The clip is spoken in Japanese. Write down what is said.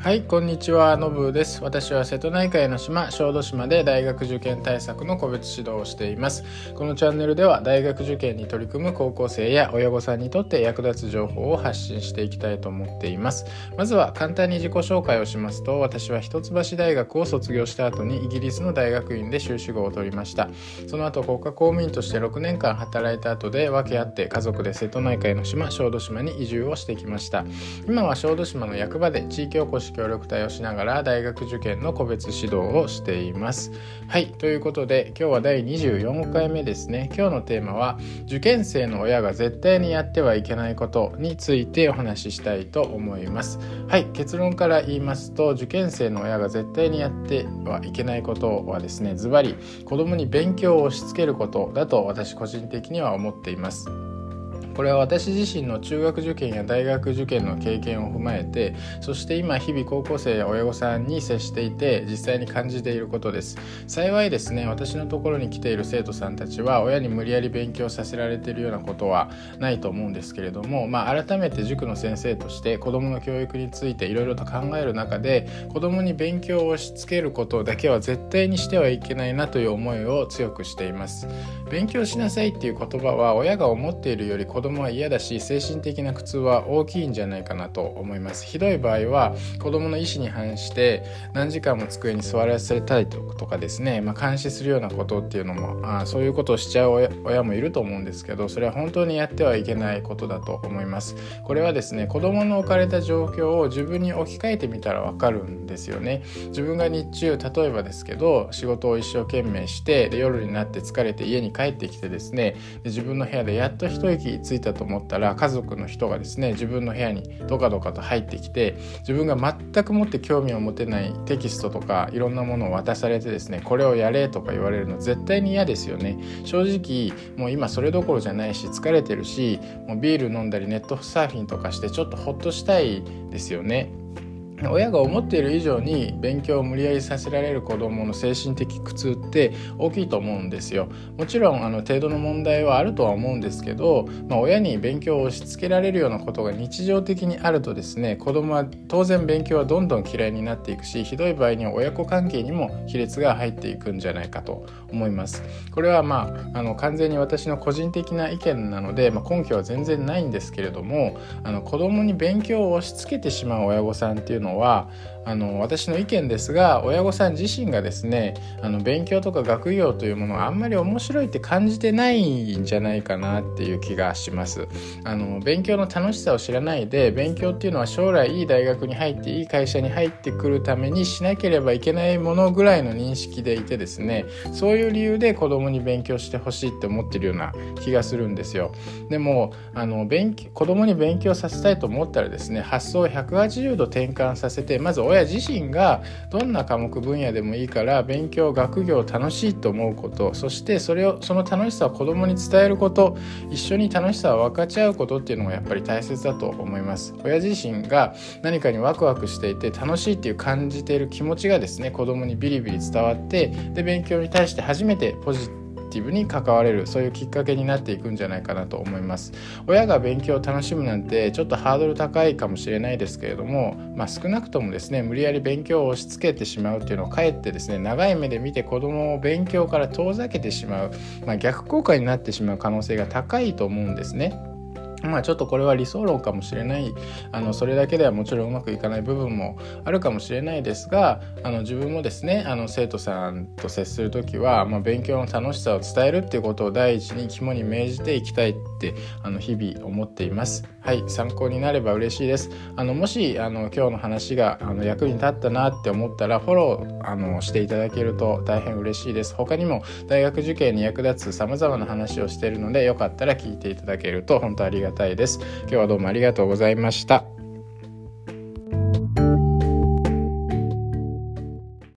はいこんにちはのぶです。私は瀬戸内海の島小豆島で大学受験対策の個別指導をしています。このチャンネルでは大学受験に取り組む高校生や親御さんにとって役立つ情報を発信していきたいと思っています。まずは簡単に自己紹介をしますと私は一橋大学を卒業した後にイギリスの大学院で修士号を取りました。その後国家公務員として6年間働いた後で訳あって家族で瀬戸内海の島小豆島に移住をしてきました。今は小豆島の役場で地域おこし協力隊をしながら大学受験の個別指導をしています。はいということで今日は第24回目ですね。今日のテーマは受験生の親が絶対にやってはいけないことについてお話ししたいと思います。はい結論から言いますと受験生の親が絶対にやってはいけないことはですねズバリ子供に勉強を押し付けることだと私個人的には思っています。これは私自身の中学受験や大学受験の経験を踏まえてそして今日々高校生や親御さんに接していて実際に感じていることです。幸いですね私のところに来ている生徒さんたちは親に無理やり勉強させられているようなことはないと思うんですけれども、まあ、改めて塾の先生として子どもの教育についていろいろと考える中で子どもに勉強を押し付けることだけは絶対にしてはいけないなという思いを強くしています。勉強しなさいっていう言葉は親が思っているより子供は嫌だし精神的な苦痛は大きいんじゃないかなと思います。ひどい場合は子供の意思に反して何時間も机に座らせたりとかですね、まあ、監視するようなことっていうのもあそういうことをしちゃう親もいると思うんですけどそれは本当にやってはいけないことだと思います。これはですね子供の置かれた状況を自分に置き換えてみたらわかるんですよね。自分が日中例えばですけど仕事を一生懸命してで夜になって疲れて家に帰ってきてですねで自分の部屋でやっと一息ついいたと思ったら家族の人がですね自分の部屋にドカドカと入ってきて自分が全くもって興味を持てないテキストとかいろんなものを渡されてですねこれをやれとか言われるの絶対に嫌ですよね。正直もう今それどころじゃないし疲れてるしもうビール飲んだりネットサーフィンとかしてちょっとホッとしたいですよね。親が思っている以上に勉強を無理やりさせられる子どもの精神的苦痛って大きいと思うんですよ。もちろんあの程度の問題はあるとは思うんですけど、まあ、親に勉強を押し付けられるようなことが日常的にあるとですね子どもは当然勉強はどんどん嫌いになっていくしひどい場合には親子関係にも亀裂が入っていくんじゃないかと思います。これはまああの完全に私の個人的な意見なので、まあ、根拠は全然ないんですけれどもあの子どもに勉強を押し付けてしまう親御さんっていうののはあの私の意見ですが親御さん自身がですねあの勉強とか学業というものをあんまり面白いって感じてないんじゃないかなっていう気がします。あの勉強の楽しさを知らないで勉強っていうのは将来いい大学に入っていい会社に入ってくるためにしなければいけないものぐらいの認識でいてですねそういう理由で子供に勉強してほしいって思ってるような気がするんですよ。でもあの勉強子供に勉強させたいと思ったらですね発想を180度転換させてまず親親自身がどんな科目分野でもいいから勉強学業楽しいと思うことそしてそれをその楽しさを子供に伝えること一緒に楽しさを分かち合うことっていうのがやっぱり大切だと思います。親自身が何かにワクワクしていて楽しいっていう感じている気持ちがですね子供にビリビリ伝わってで勉強に対して初めてポジティブティブに関われるそういうきっかけになっていくんじゃないかなと思います親が勉強を楽しむなんてちょっとハードル高いかもしれないですけれども、まあ、少なくともですね無理やり勉強を押し付けてしまうっていうのをかえってですね長い目で見て子どもを勉強から遠ざけてしまう、まあ、逆効果になってしまう可能性が高いと思うんですね。まあちょっとこれは理想論かもしれないあのそれだけではもちろんうまくいかない部分もあるかもしれないですがあの自分もですねあの生徒さんと接する時は、まあ、勉強の楽しさを伝えるっていうことを第一に肝に銘じていきたいってあの日々思っています。はい参考になれば嬉しいです。あのもしあの今日の話があの役に立ったなって思ったらフォローあのしていただけると大変嬉しいです。他にも大学受験に役立つ様々な話をしているのでよかったら聞いていただけると本当ありがたいです。今日はどうもありがとうございました。